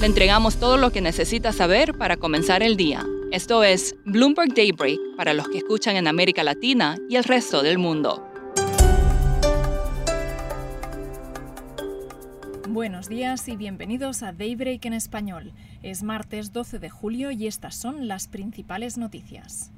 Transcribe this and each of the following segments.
Le entregamos todo lo que necesita saber para comenzar el día. Esto es Bloomberg Daybreak para los que escuchan en América Latina y el resto del mundo. Buenos días y bienvenidos a Daybreak en español. Es martes 12 de julio y estas son las principales noticias.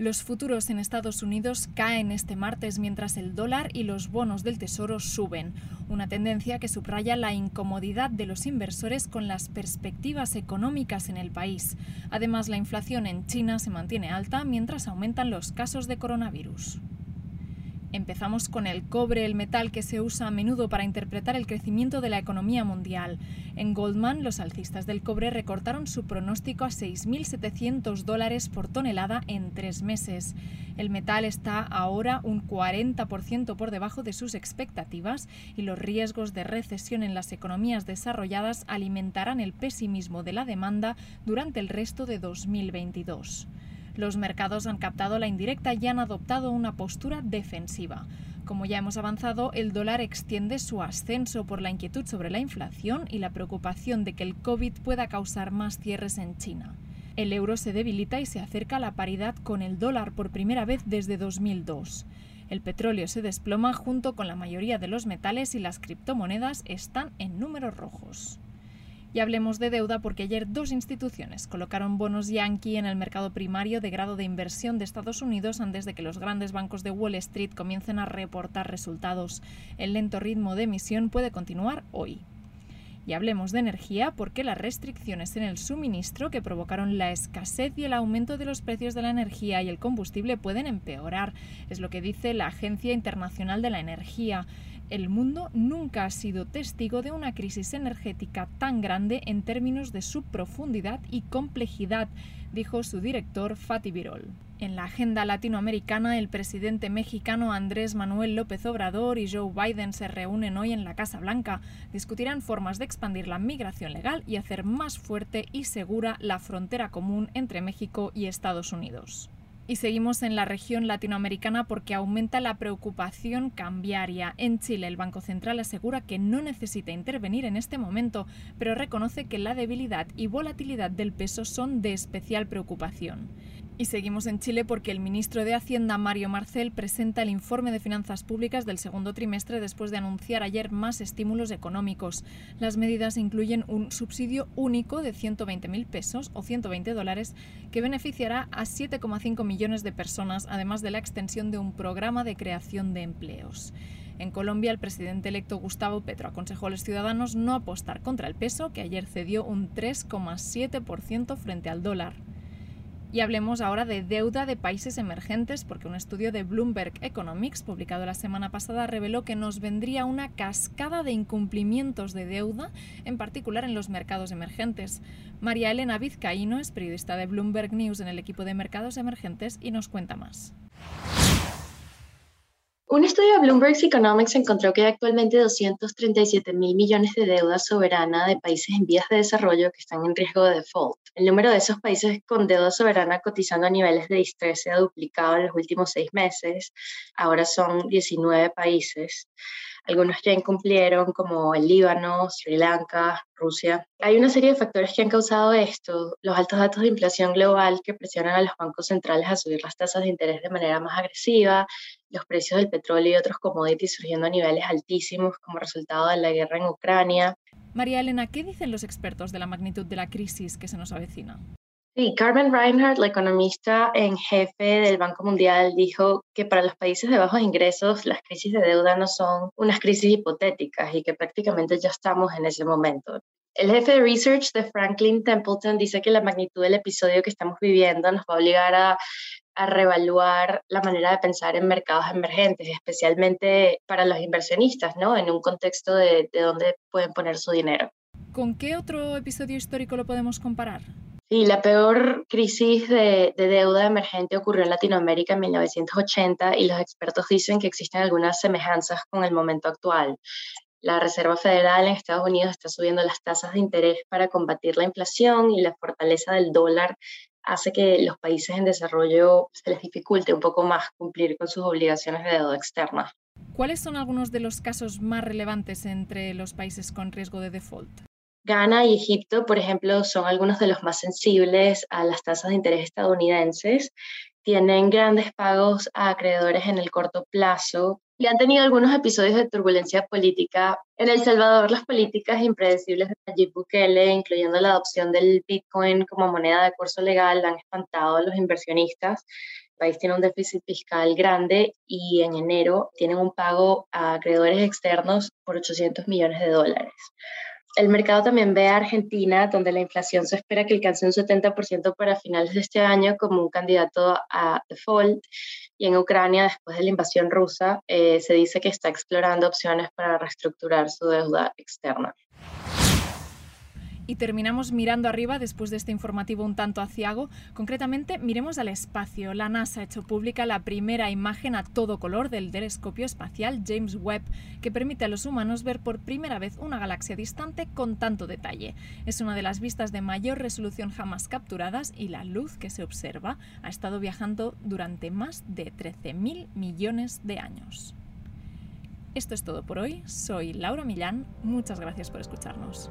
Los futuros en Estados Unidos caen este martes mientras el dólar y los bonos del Tesoro suben, una tendencia que subraya la incomodidad de los inversores con las perspectivas económicas en el país. Además, la inflación en China se mantiene alta mientras aumentan los casos de coronavirus. Empezamos con el cobre, el metal que se usa a menudo para interpretar el crecimiento de la economía mundial. En Goldman, los alcistas del cobre recortaron su pronóstico a 6.700 dólares por tonelada en tres meses. El metal está ahora un 40% por debajo de sus expectativas y los riesgos de recesión en las economías desarrolladas alimentarán el pesimismo de la demanda durante el resto de 2022. Los mercados han captado la indirecta y han adoptado una postura defensiva. Como ya hemos avanzado, el dólar extiende su ascenso por la inquietud sobre la inflación y la preocupación de que el COVID pueda causar más cierres en China. El euro se debilita y se acerca a la paridad con el dólar por primera vez desde 2002. El petróleo se desploma junto con la mayoría de los metales y las criptomonedas están en números rojos. Y hablemos de deuda porque ayer dos instituciones colocaron bonos Yankee en el mercado primario de grado de inversión de Estados Unidos antes de que los grandes bancos de Wall Street comiencen a reportar resultados. El lento ritmo de emisión puede continuar hoy. Y hablemos de energía porque las restricciones en el suministro que provocaron la escasez y el aumento de los precios de la energía y el combustible pueden empeorar, es lo que dice la Agencia Internacional de la Energía el mundo nunca ha sido testigo de una crisis energética tan grande en términos de su profundidad y complejidad, dijo su director Fatih Birol. En la agenda latinoamericana, el presidente mexicano Andrés Manuel López Obrador y Joe Biden se reúnen hoy en la Casa Blanca. Discutirán formas de expandir la migración legal y hacer más fuerte y segura la frontera común entre México y Estados Unidos. Y seguimos en la región latinoamericana porque aumenta la preocupación cambiaria. En Chile, el Banco Central asegura que no necesita intervenir en este momento, pero reconoce que la debilidad y volatilidad del peso son de especial preocupación. Y seguimos en Chile porque el ministro de Hacienda, Mario Marcel, presenta el informe de finanzas públicas del segundo trimestre después de anunciar ayer más estímulos económicos. Las medidas incluyen un subsidio único de 120.000 pesos o 120 dólares que beneficiará a 7,5 millones de personas, además de la extensión de un programa de creación de empleos. En Colombia, el presidente electo Gustavo Petro aconsejó a los ciudadanos no apostar contra el peso, que ayer cedió un 3,7% frente al dólar. Y hablemos ahora de deuda de países emergentes, porque un estudio de Bloomberg Economics, publicado la semana pasada, reveló que nos vendría una cascada de incumplimientos de deuda, en particular en los mercados emergentes. María Elena Vizcaíno es periodista de Bloomberg News en el equipo de mercados emergentes y nos cuenta más. Un estudio de Bloomberg Economics encontró que hay actualmente 237 mil millones de deuda soberana de países en vías de desarrollo que están en riesgo de default. El número de esos países con deuda soberana cotizando a niveles de distrés se ha duplicado en los últimos seis meses. Ahora son 19 países. Algunos ya incumplieron, como el Líbano, Sri Lanka, Rusia. Hay una serie de factores que han causado esto. Los altos datos de inflación global que presionan a los bancos centrales a subir las tasas de interés de manera más agresiva, los precios del petróleo y otros commodities surgiendo a niveles altísimos como resultado de la guerra en Ucrania. María Elena, ¿qué dicen los expertos de la magnitud de la crisis que se nos avecina? Sí, Carmen Reinhardt, la economista en jefe del Banco Mundial, dijo que para los países de bajos ingresos las crisis de deuda no son unas crisis hipotéticas y que prácticamente ya estamos en ese momento. El jefe de research de Franklin Templeton dice que la magnitud del episodio que estamos viviendo nos va a obligar a a reevaluar la manera de pensar en mercados emergentes, especialmente para los inversionistas, ¿no? En un contexto de, de dónde pueden poner su dinero. ¿Con qué otro episodio histórico lo podemos comparar? Sí, la peor crisis de, de, deuda emergente ocurrió en Latinoamérica en 1980 y los expertos dicen que existen algunas semejanzas con el momento actual. La Reserva Federal en Estados Unidos está subiendo las tasas de interés para combatir la inflación y la fortaleza del dólar hace que los países en desarrollo se les dificulte un poco más cumplir con sus obligaciones de deuda externa. ¿Cuáles son algunos de los casos más relevantes entre los países con riesgo de default? Ghana y Egipto, por ejemplo, son algunos de los más sensibles a las tasas de interés estadounidenses. Tienen grandes pagos a acreedores en el corto plazo y han tenido algunos episodios de turbulencia política. En El Salvador, las políticas impredecibles de Nayib Bukele, incluyendo la adopción del Bitcoin como moneda de curso legal, han espantado a los inversionistas. El país tiene un déficit fiscal grande y en enero tienen un pago a acreedores externos por 800 millones de dólares. El mercado también ve a Argentina, donde la inflación se espera que alcance un 70% para finales de este año como un candidato a default. Y en Ucrania, después de la invasión rusa, eh, se dice que está explorando opciones para reestructurar su deuda externa. Y terminamos mirando arriba después de este informativo un tanto aciago. Concretamente, miremos al espacio. La NASA ha hecho pública la primera imagen a todo color del telescopio espacial James Webb, que permite a los humanos ver por primera vez una galaxia distante con tanto detalle. Es una de las vistas de mayor resolución jamás capturadas y la luz que se observa ha estado viajando durante más de 13.000 millones de años. Esto es todo por hoy. Soy Laura Millán. Muchas gracias por escucharnos.